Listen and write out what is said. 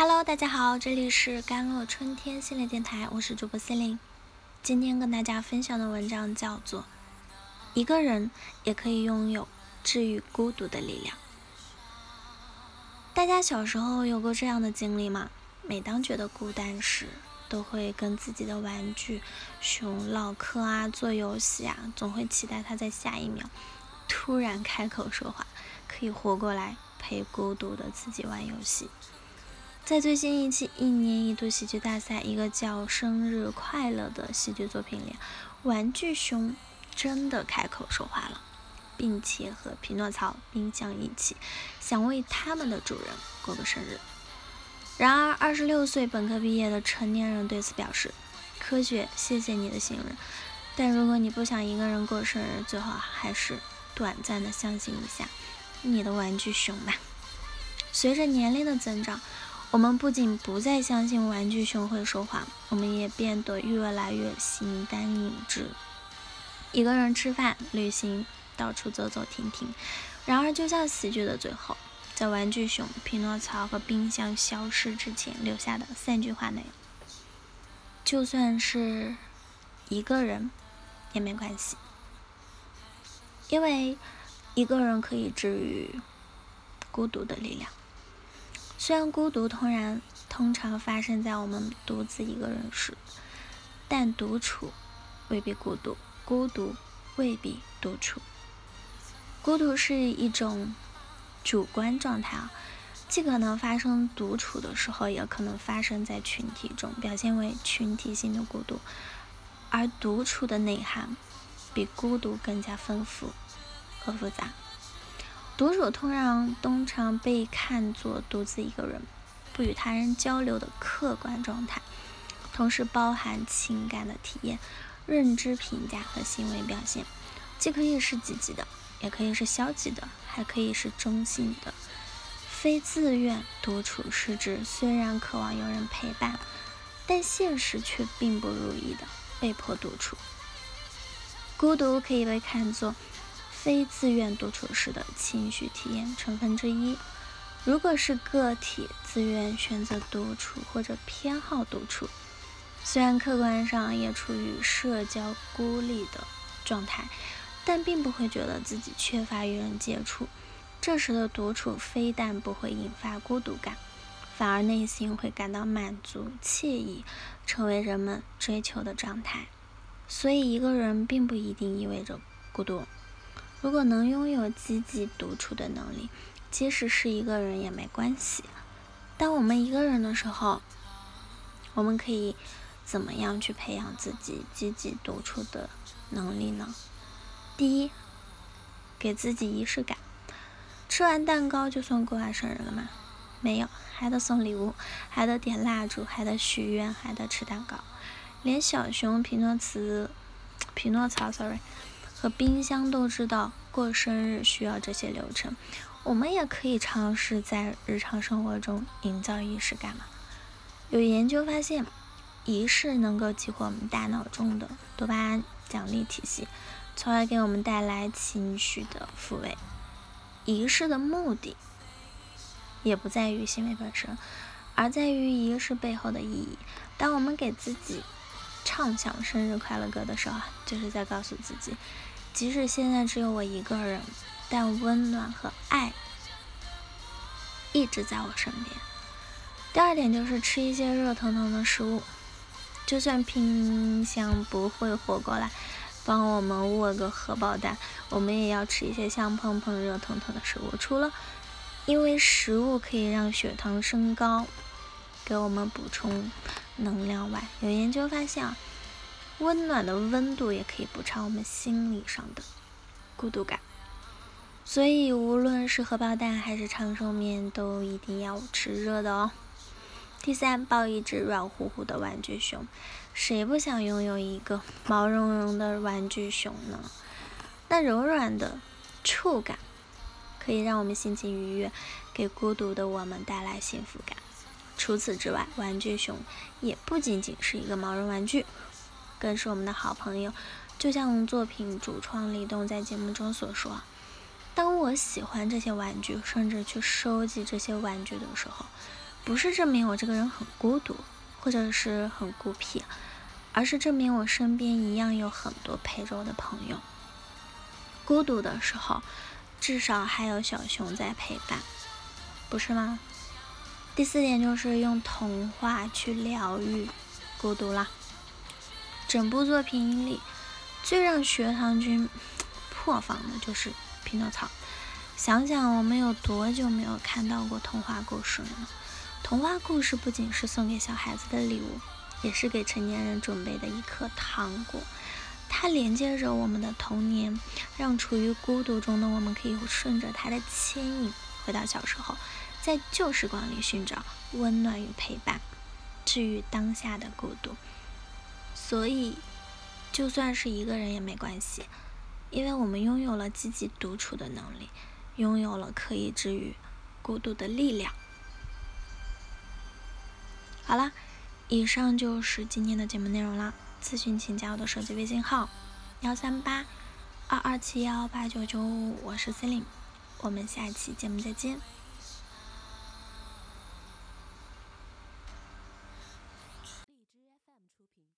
Hello，大家好，这里是甘露春天系列电台，我是主播 C 琳。今天跟大家分享的文章叫做《一个人也可以拥有治愈孤独的力量》。大家小时候有过这样的经历吗？每当觉得孤单时，都会跟自己的玩具熊唠嗑啊，做游戏啊，总会期待它在下一秒突然开口说话，可以活过来陪孤独的自己玩游戏。在最新一期一年一度喜剧大赛，一个叫《生日快乐》的喜剧作品里，玩具熊真的开口说话了，并且和匹诺曹、冰箱一起想为他们的主人过个生日。然而，二十六岁本科毕业的成年人对此表示：“科学，谢谢你的信任，但如果你不想一个人过生日，最好还是短暂的相信一下你的玩具熊吧。”随着年龄的增长。我们不仅不再相信玩具熊会说话，我们也变得越来越形单影只，一个人吃饭、旅行、到处走走停停。然而，就像喜剧的最后，在玩具熊、匹诺曹和冰箱消失之前留下的三句话那样：就算是一个人也没关系，因为一个人可以治愈孤独的力量。虽然孤独通然通常发生在我们独自一个人时，但独处未必孤独，孤独未必独处。孤独是一种主观状态啊，既可能发生独处的时候，也可能发生在群体中，表现为群体性的孤独。而独处的内涵比孤独更加丰富和复杂。独处通常通常被看作独自一个人，不与他人交流的客观状态，同时包含情感的体验、认知评价和行为表现，既可以是积极的，也可以是消极的，还可以是中性的。非自愿独处是指虽然渴望有人陪伴，但现实却并不如意的被迫独处。孤独可以被看作。非自愿独处时的情绪体验成分之一。如果是个体自愿选择独处或者偏好独处，虽然客观上也处于社交孤立的状态，但并不会觉得自己缺乏与人接触。这时的独处非但不会引发孤独感，反而内心会感到满足、惬意，成为人们追求的状态。所以，一个人并不一定意味着孤独。如果能拥有积极独处的能力，即使是一个人也没关系。当我们一个人的时候，我们可以怎么样去培养自己积极独处的能力呢？第一，给自己仪式感。吃完蛋糕就算过完生日了吗？没有，还得送礼物，还得点蜡烛，还得许愿，还得吃蛋糕。连小熊匹诺茨，匹诺曹，sorry。和冰箱都知道过生日需要这些流程，我们也可以尝试在日常生活中营造仪式感嘛。有研究发现，仪式能够激活我们大脑中的多巴胺奖励体系，从而给我们带来情绪的抚慰。仪式的目的也不在于行为本身，而在于仪式背后的意义。当我们给自己唱响生日快乐歌的时候，就是在告诉自己。即使现在只有我一个人，但温暖和爱一直在我身边。第二点就是吃一些热腾腾的食物，就算冰箱不会活过来帮我们握个荷包蛋，我们也要吃一些香喷喷、热腾腾的食物。除了因为食物可以让血糖升高，给我们补充能量外，有研究发现啊。温暖的温度也可以补偿我们心理上的孤独感，所以无论是荷包蛋还是长寿面，都一定要吃热的哦。第三，抱一只软乎乎的玩具熊，谁不想拥有一个毛茸茸的玩具熊呢？那柔软的触感可以让我们心情愉悦，给孤独的我们带来幸福感。除此之外，玩具熊也不仅仅是一个毛绒玩具。更是我们的好朋友，就像作品主创李栋在节目中所说：“当我喜欢这些玩具，甚至去收集这些玩具的时候，不是证明我这个人很孤独，或者是很孤僻，而是证明我身边一样有很多陪着我的朋友。孤独的时候，至少还有小熊在陪伴，不是吗？第四点就是用童话去疗愈孤独啦。整部作品里，最让学堂君破防的就是匹诺曹。想想我们有多久没有看到过童话故事了呢？童话故事不仅是送给小孩子的礼物，也是给成年人准备的一颗糖果。它连接着我们的童年，让处于孤独中的我们可以顺着它的牵引回到小时候，在旧时光里寻找温暖与陪伴，治愈当下的孤独。所以，就算是一个人也没关系，因为我们拥有了积极独处的能力，拥有了可以治愈孤独的力量。好了，以上就是今天的节目内容了。咨询请加我的手机微信号：幺三八二二七幺八九九五，我是 c e l i n e 我们下期节目再见。